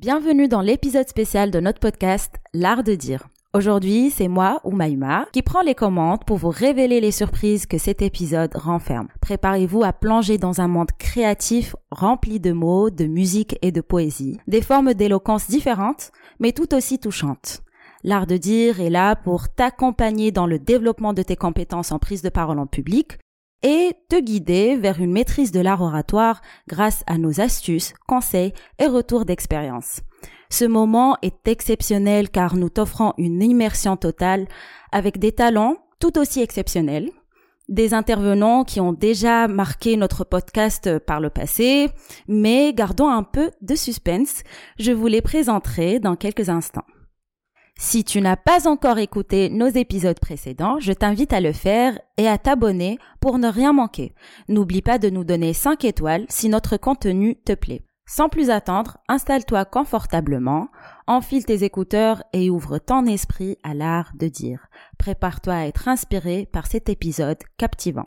Bienvenue dans l'épisode spécial de notre podcast L'art de dire. Aujourd'hui, c'est moi, Oumaima, qui prend les commandes pour vous révéler les surprises que cet épisode renferme. Préparez-vous à plonger dans un monde créatif rempli de mots, de musique et de poésie. Des formes d'éloquence différentes, mais tout aussi touchantes. L'art de dire est là pour t'accompagner dans le développement de tes compétences en prise de parole en public, et te guider vers une maîtrise de l'art oratoire grâce à nos astuces, conseils et retours d'expérience. Ce moment est exceptionnel car nous t'offrons une immersion totale avec des talents tout aussi exceptionnels, des intervenants qui ont déjà marqué notre podcast par le passé, mais gardons un peu de suspense, je vous les présenterai dans quelques instants. Si tu n'as pas encore écouté nos épisodes précédents, je t'invite à le faire et à t'abonner pour ne rien manquer. N'oublie pas de nous donner 5 étoiles si notre contenu te plaît. Sans plus attendre, installe-toi confortablement, enfile tes écouteurs et ouvre ton esprit à l'art de dire. Prépare-toi à être inspiré par cet épisode captivant.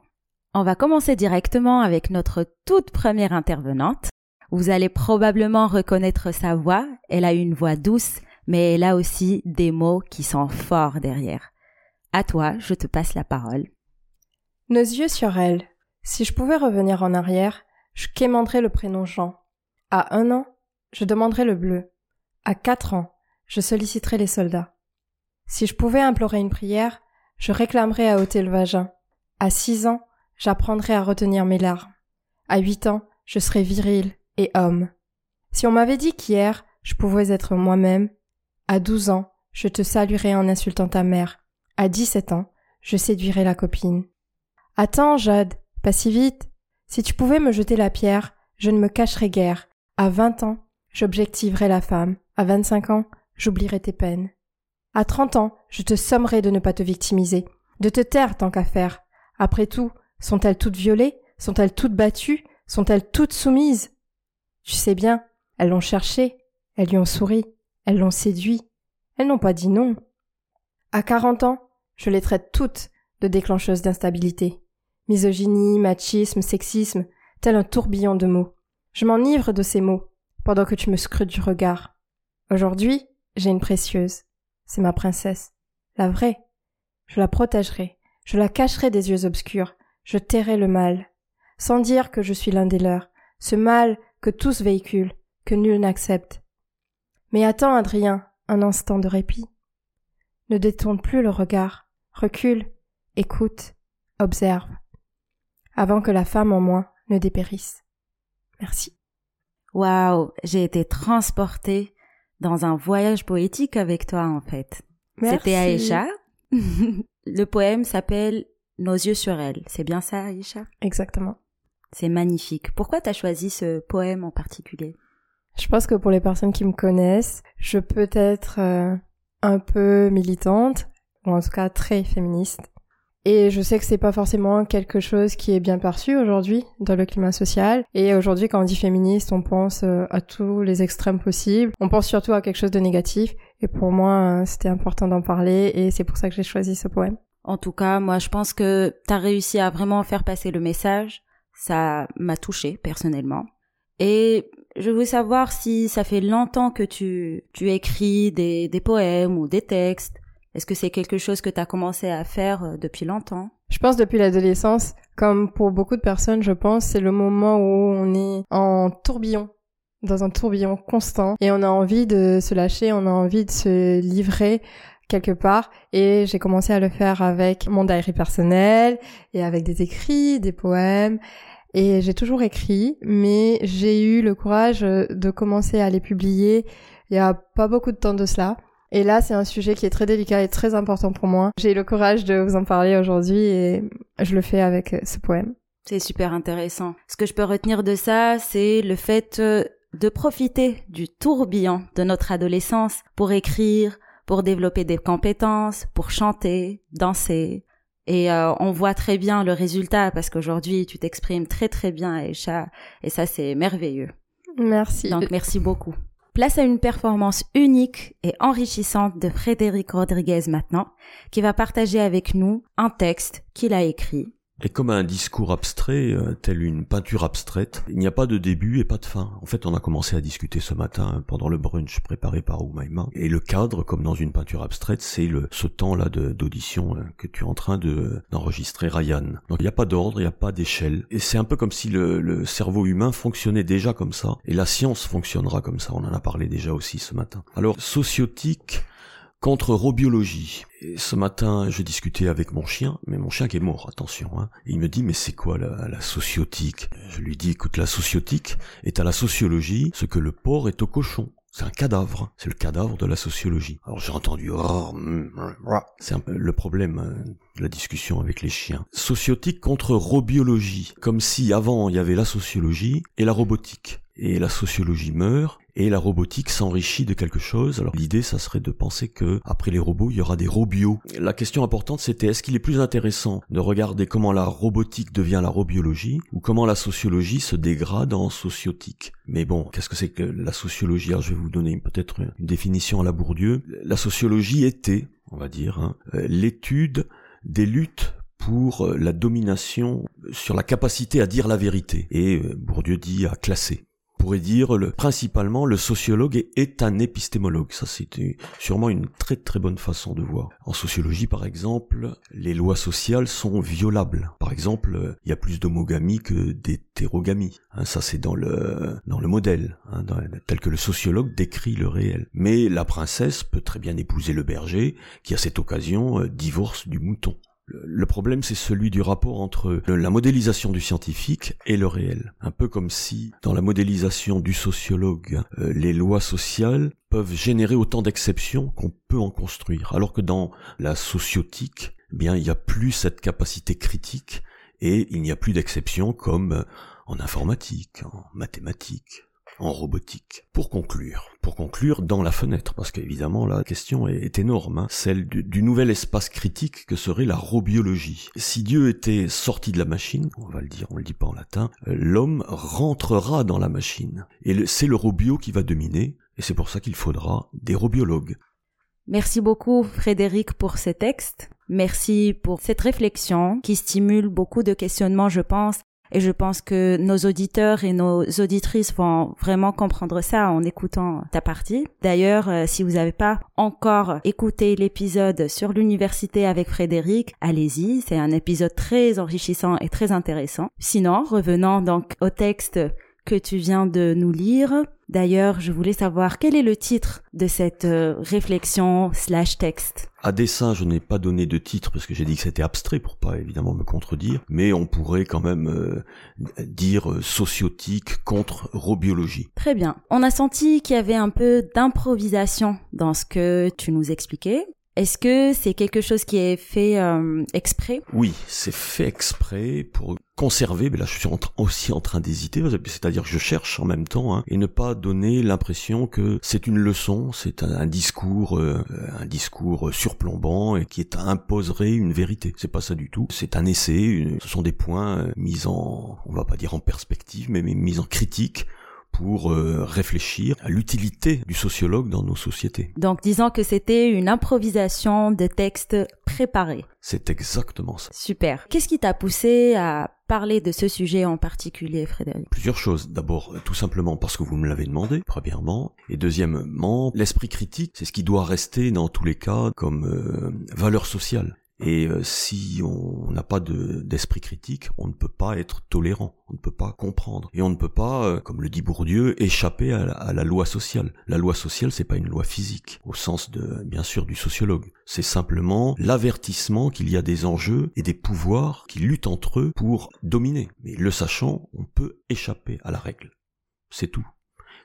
On va commencer directement avec notre toute première intervenante. Vous allez probablement reconnaître sa voix. Elle a une voix douce mais a aussi des mots qui sont forts derrière. À toi, je te passe la parole. Nos yeux sur elle. Si je pouvais revenir en arrière, je quémanderais le prénom Jean. À un an, je demanderais le bleu. À quatre ans, je solliciterais les soldats. Si je pouvais implorer une prière, je réclamerais à ôter le vagin. À six ans, j'apprendrais à retenir mes larmes. À huit ans, je serais viril et homme. Si on m'avait dit qu'hier, je pouvais être moi-même, à douze ans, je te saluerai en insultant ta mère. À dix-sept ans, je séduirai la copine. Attends, Jade, pas si vite. Si tu pouvais me jeter la pierre, je ne me cacherais guère. À vingt ans, j'objectiverai la femme. À vingt-cinq ans, j'oublierai tes peines. À trente ans, je te sommerai de ne pas te victimiser, de te taire tant qu'à faire. Après tout, sont-elles toutes violées? Sont-elles toutes battues? Sont-elles toutes soumises? Tu sais bien, elles l'ont cherché, elles lui ont souri. Elles l'ont séduit. Elles n'ont pas dit non. À quarante ans, je les traite toutes de déclencheuses d'instabilité. Misogynie, machisme, sexisme, tel un tourbillon de mots. Je m'enivre de ces mots, pendant que tu me scrutes du regard. Aujourd'hui, j'ai une précieuse. C'est ma princesse. La vraie. Je la protégerai. Je la cacherai des yeux obscurs. Je tairai le mal. Sans dire que je suis l'un des leurs. Ce mal que tous véhiculent, que nul n'accepte. Mais attends, Adrien, un instant de répit. Ne détourne plus le regard, recule, écoute, observe, avant que la femme en moi ne dépérisse. Merci. Waouh, j'ai été transportée dans un voyage poétique avec toi en fait. C'était Aïcha. le poème s'appelle Nos yeux sur elle. C'est bien ça, Aïcha? Exactement. C'est magnifique. Pourquoi t'as choisi ce poème en particulier? Je pense que pour les personnes qui me connaissent, je peux être euh, un peu militante, ou en tout cas très féministe. Et je sais que c'est pas forcément quelque chose qui est bien perçu aujourd'hui dans le climat social. Et aujourd'hui, quand on dit féministe, on pense euh, à tous les extrêmes possibles. On pense surtout à quelque chose de négatif. Et pour moi, euh, c'était important d'en parler et c'est pour ça que j'ai choisi ce poème. En tout cas, moi, je pense que t'as réussi à vraiment faire passer le message. Ça m'a touché personnellement. Et je veux savoir si ça fait longtemps que tu, tu écris des, des poèmes ou des textes. Est-ce que c'est quelque chose que tu as commencé à faire euh, depuis longtemps? Je pense depuis l'adolescence, comme pour beaucoup de personnes, je pense, c'est le moment où on est en tourbillon, dans un tourbillon constant, et on a envie de se lâcher, on a envie de se livrer quelque part. Et j'ai commencé à le faire avec mon diary personnel et avec des écrits, des poèmes et j'ai toujours écrit, mais j'ai eu le courage euh, de commencer à les publier il y a pas beaucoup de temps de cela. Et là, c'est un sujet qui est très délicat et très important pour moi. J'ai eu le courage de vous en parler aujourd'hui et je le fais avec euh, ce poème. C'est super intéressant. Ce que je peux retenir de ça, c'est le fait euh, de profiter du tourbillon de notre adolescence pour écrire, pour développer des compétences, pour chanter, danser, et euh, on voit très bien le résultat parce qu'aujourd'hui tu t'exprimes très très bien et ça c'est merveilleux. Merci. Donc merci beaucoup. Place à une performance unique et enrichissante de Frédéric Rodriguez maintenant, qui va partager avec nous un texte qu'il a écrit. Est comme un discours abstrait, euh, tel une peinture abstraite. Il n'y a pas de début et pas de fin. En fait, on a commencé à discuter ce matin pendant le brunch préparé par Oumaima. Et le cadre, comme dans une peinture abstraite, c'est le ce temps-là d'audition euh, que tu es en train de d'enregistrer Ryan. Donc il n'y a pas d'ordre, il n'y a pas d'échelle. Et c'est un peu comme si le, le cerveau humain fonctionnait déjà comme ça. Et la science fonctionnera comme ça. On en a parlé déjà aussi ce matin. Alors, sociotique, contre robiologie. Et ce matin, je discutais avec mon chien, mais mon chien qui est mort, attention. Hein. Il me dit, mais c'est quoi la, sociotique? Je lui dis, écoute, la sociotique est à la sociologie ce que le porc est au cochon. C'est un cadavre, c'est le cadavre de la sociologie. Alors j'ai entendu, oh, mm, mm, c'est un peu le problème hein, de la discussion avec les chiens. Sociotique contre robiologie, comme si avant il y avait la sociologie et la robotique. Et la sociologie meurt, et la robotique s'enrichit de quelque chose. Alors l'idée, ça serait de penser que après les robots, il y aura des robios. La question importante, c'était est-ce qu'il est plus intéressant de regarder comment la robotique devient la robiologie ou comment la sociologie se dégrade en sociotique? Mais bon, qu'est-ce que c'est que la sociologie? Alors je vais vous donner peut-être une définition à la Bourdieu. La sociologie était, on va dire, hein, euh, l'étude des luttes pour euh, la domination sur la capacité à dire la vérité. Et euh, Bourdieu dit à classer pourrait dire le, principalement le sociologue est, un épistémologue. Ça, c'était sûrement une très très bonne façon de voir. En sociologie, par exemple, les lois sociales sont violables. Par exemple, il y a plus d'homogamie que d'hétérogamie. Hein, ça, c'est dans le dans le modèle, hein, tel que le sociologue décrit le réel. Mais la princesse peut très bien épouser le berger, qui à cette occasion euh, divorce du mouton. Le problème, c'est celui du rapport entre la modélisation du scientifique et le réel. Un peu comme si, dans la modélisation du sociologue, euh, les lois sociales peuvent générer autant d'exceptions qu'on peut en construire, alors que dans la sociotique, eh bien, il n'y a plus cette capacité critique et il n'y a plus d'exceptions comme en informatique, en mathématiques en robotique. Pour conclure, pour conclure dans la fenêtre, parce qu'évidemment la question est, énorme, hein, celle du, nouvel espace critique que serait la robiologie. Si Dieu était sorti de la machine, on va le dire, on le dit pas en latin, euh, l'homme rentrera dans la machine. Et c'est le robio qui va dominer, et c'est pour ça qu'il faudra des robiologues. Merci beaucoup Frédéric pour ce texte. Merci pour cette réflexion qui stimule beaucoup de questionnements, je pense, et je pense que nos auditeurs et nos auditrices vont vraiment comprendre ça en écoutant ta partie. D'ailleurs, euh, si vous n'avez pas encore écouté l'épisode sur l'université avec Frédéric, allez-y. C'est un épisode très enrichissant et très intéressant. Sinon, revenons donc au texte que tu viens de nous lire. D'ailleurs, je voulais savoir quel est le titre de cette euh, réflexion slash texte. À dessein, je n'ai pas donné de titre parce que j'ai dit que c'était abstrait pour pas évidemment me contredire, mais on pourrait quand même euh, dire euh, sociotique contre robiologie. Très bien. On a senti qu'il y avait un peu d'improvisation dans ce que tu nous expliquais. Est-ce que c'est quelque chose qui est fait euh, exprès? Oui, c'est fait exprès pour conserver, mais là je suis aussi en train d'hésiter, c'est-à-dire que je cherche en même temps, hein, et ne pas donner l'impression que c'est une leçon, c'est un, discours, euh, un discours surplombant et qui imposerait une vérité. C'est pas ça du tout. C'est un essai. ce sont des points euh, mis en, on va pas dire en perspective, mais mis en critique pour euh, réfléchir à l'utilité du sociologue dans nos sociétés. Donc disons que c'était une improvisation de textes préparés. C'est exactement ça. Super. Qu'est-ce qui t'a poussé à parler de ce sujet en particulier, Frédéric? Plusieurs choses. D'abord, tout simplement parce que vous me l'avez demandé, premièrement. Et deuxièmement, l'esprit critique, c'est ce qui doit rester dans tous les cas comme euh, valeur sociale. Et euh, si on n'a pas d'esprit critique, on ne peut pas être tolérant, on ne peut pas comprendre, et on ne peut pas, euh, comme le dit Bourdieu, échapper à la, loi sociale. La loi sociale, c'est pas une loi physique, au sens de, bien sûr, du sociologue. C'est simplement l'avertissement qu'il y a des enjeux et des pouvoirs qui luttent entre eux pour dominer. Mais le sachant, on peut échapper à la règle. C'est tout.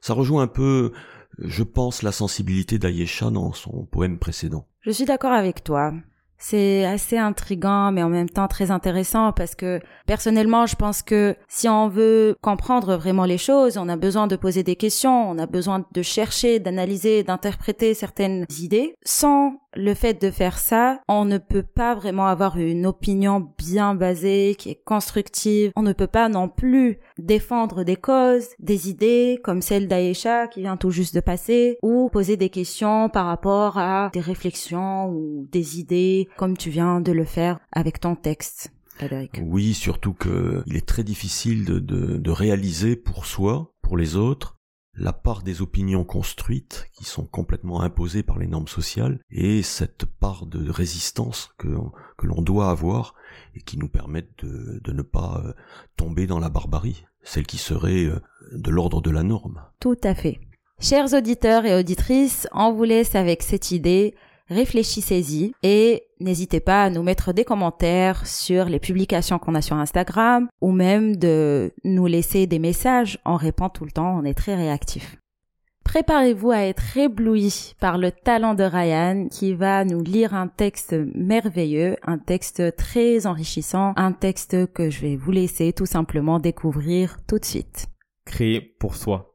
Ça rejoint un peu, je pense, la sensibilité d'Ayesha dans son poème précédent. Je suis d'accord avec toi. C'est assez intrigant, mais en même temps très intéressant parce que personnellement, je pense que si on veut comprendre vraiment les choses, on a besoin de poser des questions, on a besoin de chercher, d'analyser, d'interpréter certaines idées. Sans le fait de faire ça, on ne peut pas vraiment avoir une opinion bien basée, qui est constructive. On ne peut pas non plus défendre des causes, des idées comme celle d'Aïcha qui vient tout juste de passer, ou poser des questions par rapport à des réflexions ou des idées comme tu viens de le faire avec ton texte. Frédéric. Oui, surtout que il est très difficile de, de, de réaliser pour soi, pour les autres, la part des opinions construites qui sont complètement imposées par les normes sociales et cette part de résistance que, que l'on doit avoir et qui nous permettent de, de ne pas euh, tomber dans la barbarie, celle qui serait euh, de l'ordre de la norme. Tout à fait. Chers auditeurs et auditrices, on vous laisse avec cette idée réfléchissez-y et n'hésitez pas à nous mettre des commentaires sur les publications qu'on a sur Instagram ou même de nous laisser des messages. On répond tout le temps, on est très réactif. Préparez-vous à être ébloui par le talent de Ryan qui va nous lire un texte merveilleux, un texte très enrichissant, un texte que je vais vous laisser tout simplement découvrir tout de suite. Créer pour soi.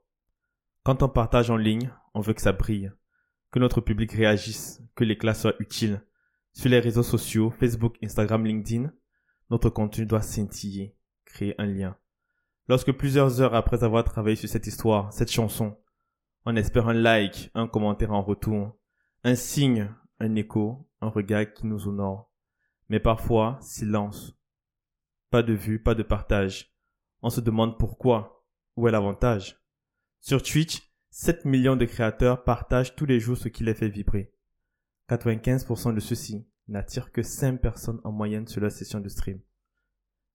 Quand on partage en ligne, on veut que ça brille que notre public réagisse, que l'éclat soit utile. Sur les réseaux sociaux, Facebook, Instagram, LinkedIn, notre contenu doit scintiller, créer un lien. Lorsque plusieurs heures après avoir travaillé sur cette histoire, cette chanson, on espère un like, un commentaire en retour, un signe, un écho, un regard qui nous honore. Mais parfois, silence. Pas de vue, pas de partage. On se demande pourquoi. Où est l'avantage? Sur Twitch, 7 millions de créateurs partagent tous les jours ce qui les fait vibrer. 95% de ceux-ci n'attirent que 5 personnes en moyenne sur leur session de stream.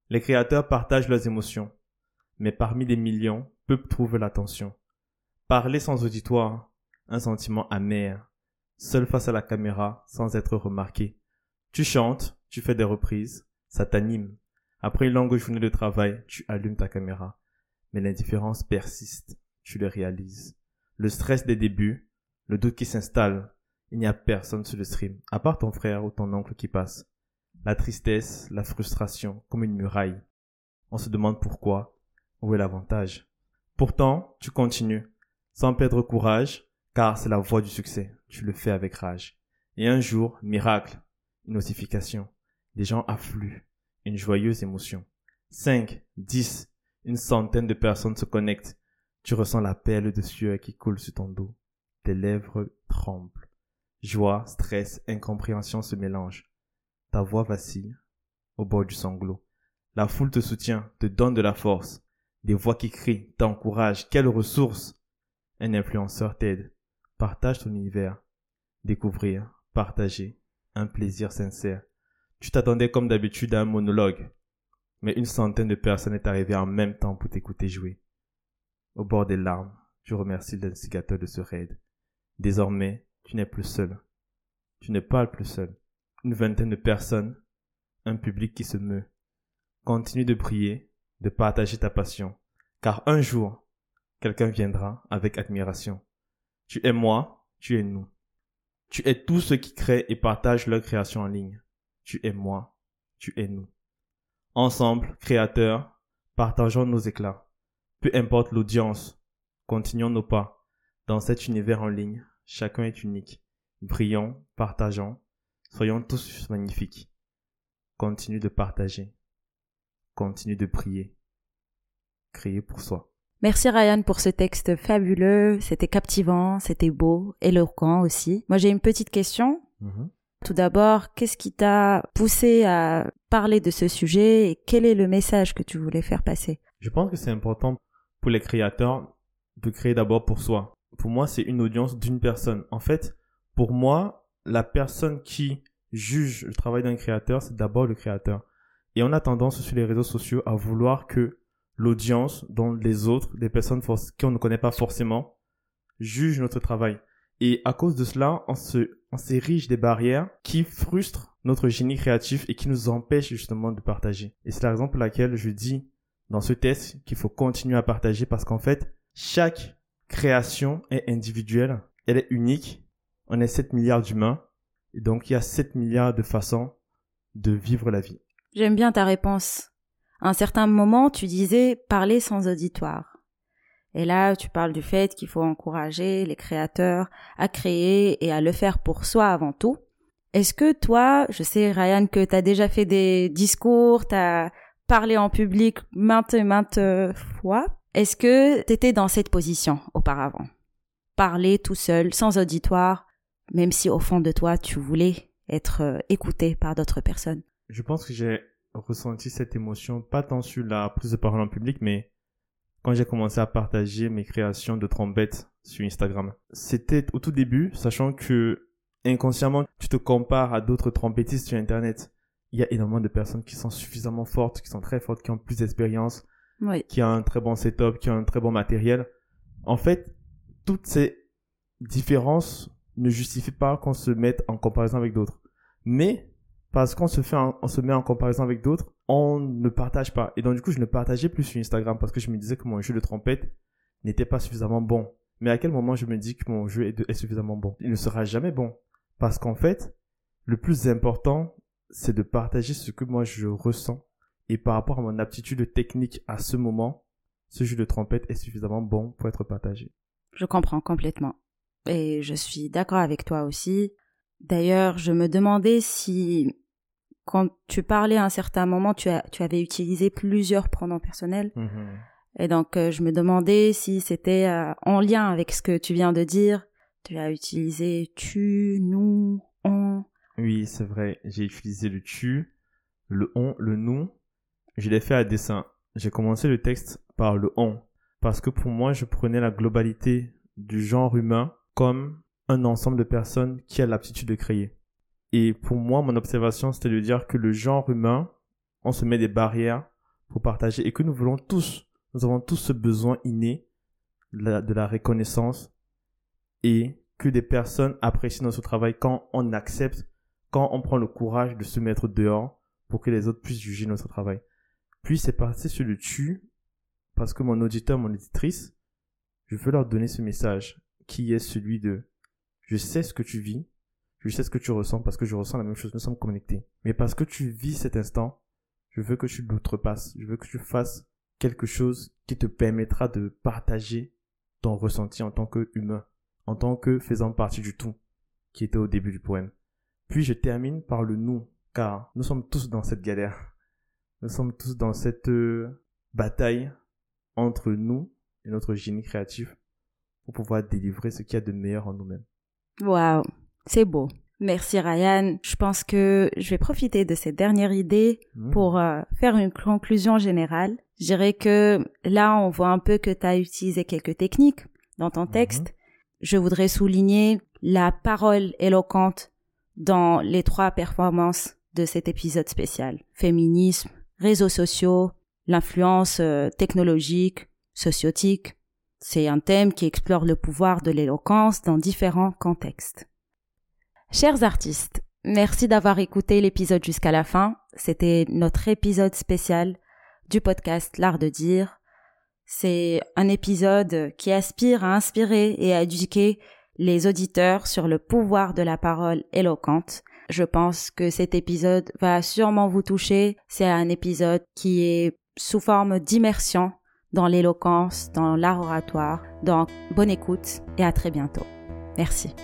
Les créateurs partagent leurs émotions, mais parmi des millions, peu trouvent l'attention. Parler sans auditoire, un sentiment amer, seul face à la caméra sans être remarqué. Tu chantes, tu fais des reprises, ça t'anime. Après une longue journée de travail, tu allumes ta caméra. Mais l'indifférence persiste, tu le réalises le stress des débuts, le doute qui s'installe. Il n'y a personne sur le stream, à part ton frère ou ton oncle qui passe. La tristesse, la frustration, comme une muraille. On se demande pourquoi, où est l'avantage? Pourtant, tu continues, sans perdre courage, car c'est la voie du succès. Tu le fais avec rage. Et un jour, miracle, une notification. Des gens affluent, une joyeuse émotion. Cinq, dix, une centaine de personnes se connectent tu ressens la perle de sueur qui coule sur ton dos. Tes lèvres tremblent. Joie, stress, incompréhension se mélangent. Ta voix vacille au bord du sanglot. La foule te soutient, te donne de la force. Des voix qui crient, t'encouragent. Quelle ressource! Un influenceur t'aide. Partage ton univers. Découvrir, partager, un plaisir sincère. Tu t'attendais comme d'habitude à un monologue. Mais une centaine de personnes est arrivée en même temps pour t'écouter jouer. Au bord des larmes, tu remercies l'instigateur de ce raid. Désormais, tu n'es plus seul. Tu ne parles plus seul. Une vingtaine de personnes, un public qui se meut. Continue de prier, de partager ta passion, car un jour, quelqu'un viendra avec admiration. Tu es moi, tu es nous. Tu es tous ceux qui créent et partagent leur création en ligne. Tu es moi, tu es nous. Ensemble, créateurs, partageons nos éclats. Peu importe l'audience, continuons nos pas. Dans cet univers en ligne, chacun est unique. Brillons, partageons, soyons tous magnifiques. Continue de partager. Continue de prier. Crier pour soi. Merci Ryan pour ce texte fabuleux. C'était captivant, c'était beau, éloquent aussi. Moi j'ai une petite question. Mhm. Tout d'abord, qu'est-ce qui t'a poussé à parler de ce sujet et quel est le message que tu voulais faire passer? Je pense que c'est important les créateurs de créer d'abord pour soi. Pour moi, c'est une audience d'une personne. En fait, pour moi, la personne qui juge le travail d'un créateur, c'est d'abord le créateur. Et on a tendance sur les réseaux sociaux à vouloir que l'audience, dont les autres, des personnes qu'on ne connaît pas forcément, jugent notre travail. Et à cause de cela, on se, on s'érige des barrières qui frustrent notre génie créatif et qui nous empêchent justement de partager. Et c'est la raison pour laquelle je dis dans ce test qu'il faut continuer à partager parce qu'en fait, chaque création est individuelle, elle est unique. On est 7 milliards d'humains et donc il y a 7 milliards de façons de vivre la vie. J'aime bien ta réponse. À un certain moment, tu disais parler sans auditoire. Et là, tu parles du fait qu'il faut encourager les créateurs à créer et à le faire pour soi avant tout. Est-ce que toi, je sais Ryan que tu as déjà fait des discours, tu as parler en public maintes et maintes fois. Est-ce que tu étais dans cette position auparavant? Parler tout seul, sans auditoire, même si au fond de toi, tu voulais être euh, écouté par d'autres personnes? Je pense que j'ai ressenti cette émotion, pas tant sur la prise de parole en public, mais quand j'ai commencé à partager mes créations de trompettes sur Instagram. C'était au tout début, sachant que inconsciemment, tu te compares à d'autres trompettistes sur Internet. Il y a énormément de personnes qui sont suffisamment fortes, qui sont très fortes, qui ont plus d'expérience, qui ont un très bon setup, qui ont un très bon matériel. En fait, toutes ces différences ne justifient pas qu'on se mette en comparaison avec d'autres. Mais parce qu'on se fait, on se met en comparaison avec d'autres, on ne partage pas. Et donc du coup, je ne partageais plus sur Instagram parce que je me disais que mon jeu de trompette n'était pas suffisamment bon. Mais à quel moment je me dis que mon jeu est, suffisamment bon? Il ne sera jamais bon. Parce qu'en fait, le plus important, c'est de partager ce que moi je ressens. Et par rapport à mon aptitude technique à ce moment, ce jeu de trompette est suffisamment bon pour être partagé. Je comprends complètement. Et je suis d'accord avec toi aussi. D'ailleurs, je me demandais si, quand tu parlais à un certain moment, tu, as, tu avais utilisé plusieurs pronoms personnels. Mm-hmm. Et donc, euh, je me demandais si c'était euh, en lien avec ce que tu viens de dire. Tu as utilisé tu, nous, on. Oui, c'est vrai. J'ai utilisé le tu, le on, le nous. Je l'ai fait à dessin. J'ai commencé le texte par le on. Parce que pour moi, je prenais la globalité du genre humain comme un ensemble de personnes qui a l'aptitude de créer. Et pour moi, mon observation, c'était de dire que le genre humain, on se met des barrières pour partager et que nous voulons tous nous avons tous ce besoin inné de la, reconnaissance et que des personnes apprécient notre travail quand on accepte, quand on prend le courage de se mettre dehors pour que les autres puissent juger notre travail. Puis c'est parti sur le tu parce que mon auditeur, mon auditrice, je veux leur donner ce message qui est celui de je sais ce que tu vis, je sais ce que tu ressens parce que je ressens la même chose, nous sommes connectés. Mais parce que tu vis cet instant, je veux que tu l'outrepasses, je veux que tu fasses quelque chose qui te permettra de partager ton ressenti en tant qu'humain, en tant que faisant partie du tout qui était au début du poème. Puis je termine par le nous, car nous sommes tous dans cette galère. Nous sommes tous dans cette euh, bataille entre nous et notre génie créatif pour pouvoir délivrer ce qu'il y a de meilleur en nous-mêmes. Waouh, c'est beau. Merci Ryan. Je pense que je vais profiter de cette dernière idée mmh. pour euh, faire une conclusion générale. Je dirais que là, on voit un peu que tu as utilisé quelques techniques dans ton mmh. texte. Je voudrais souligner la parole éloquente dans les trois performances de cet épisode spécial. Féminisme, réseaux sociaux, l'influence euh, technologique, sociotique. C'est un thème qui explore le pouvoir de l'éloquence dans différents contextes. Chers artistes, merci d'avoir écouté l'épisode jusqu'à la fin. C'était notre épisode spécial du podcast L'Art de dire. C'est un épisode qui aspire à inspirer et à éduquer les auditeurs sur le pouvoir de la parole éloquente. Je pense que cet épisode va sûrement vous toucher. C'est un épisode qui est sous forme d'immersion dans l'éloquence, dans l'art oratoire. Donc, bonne écoute et à très bientôt. Merci.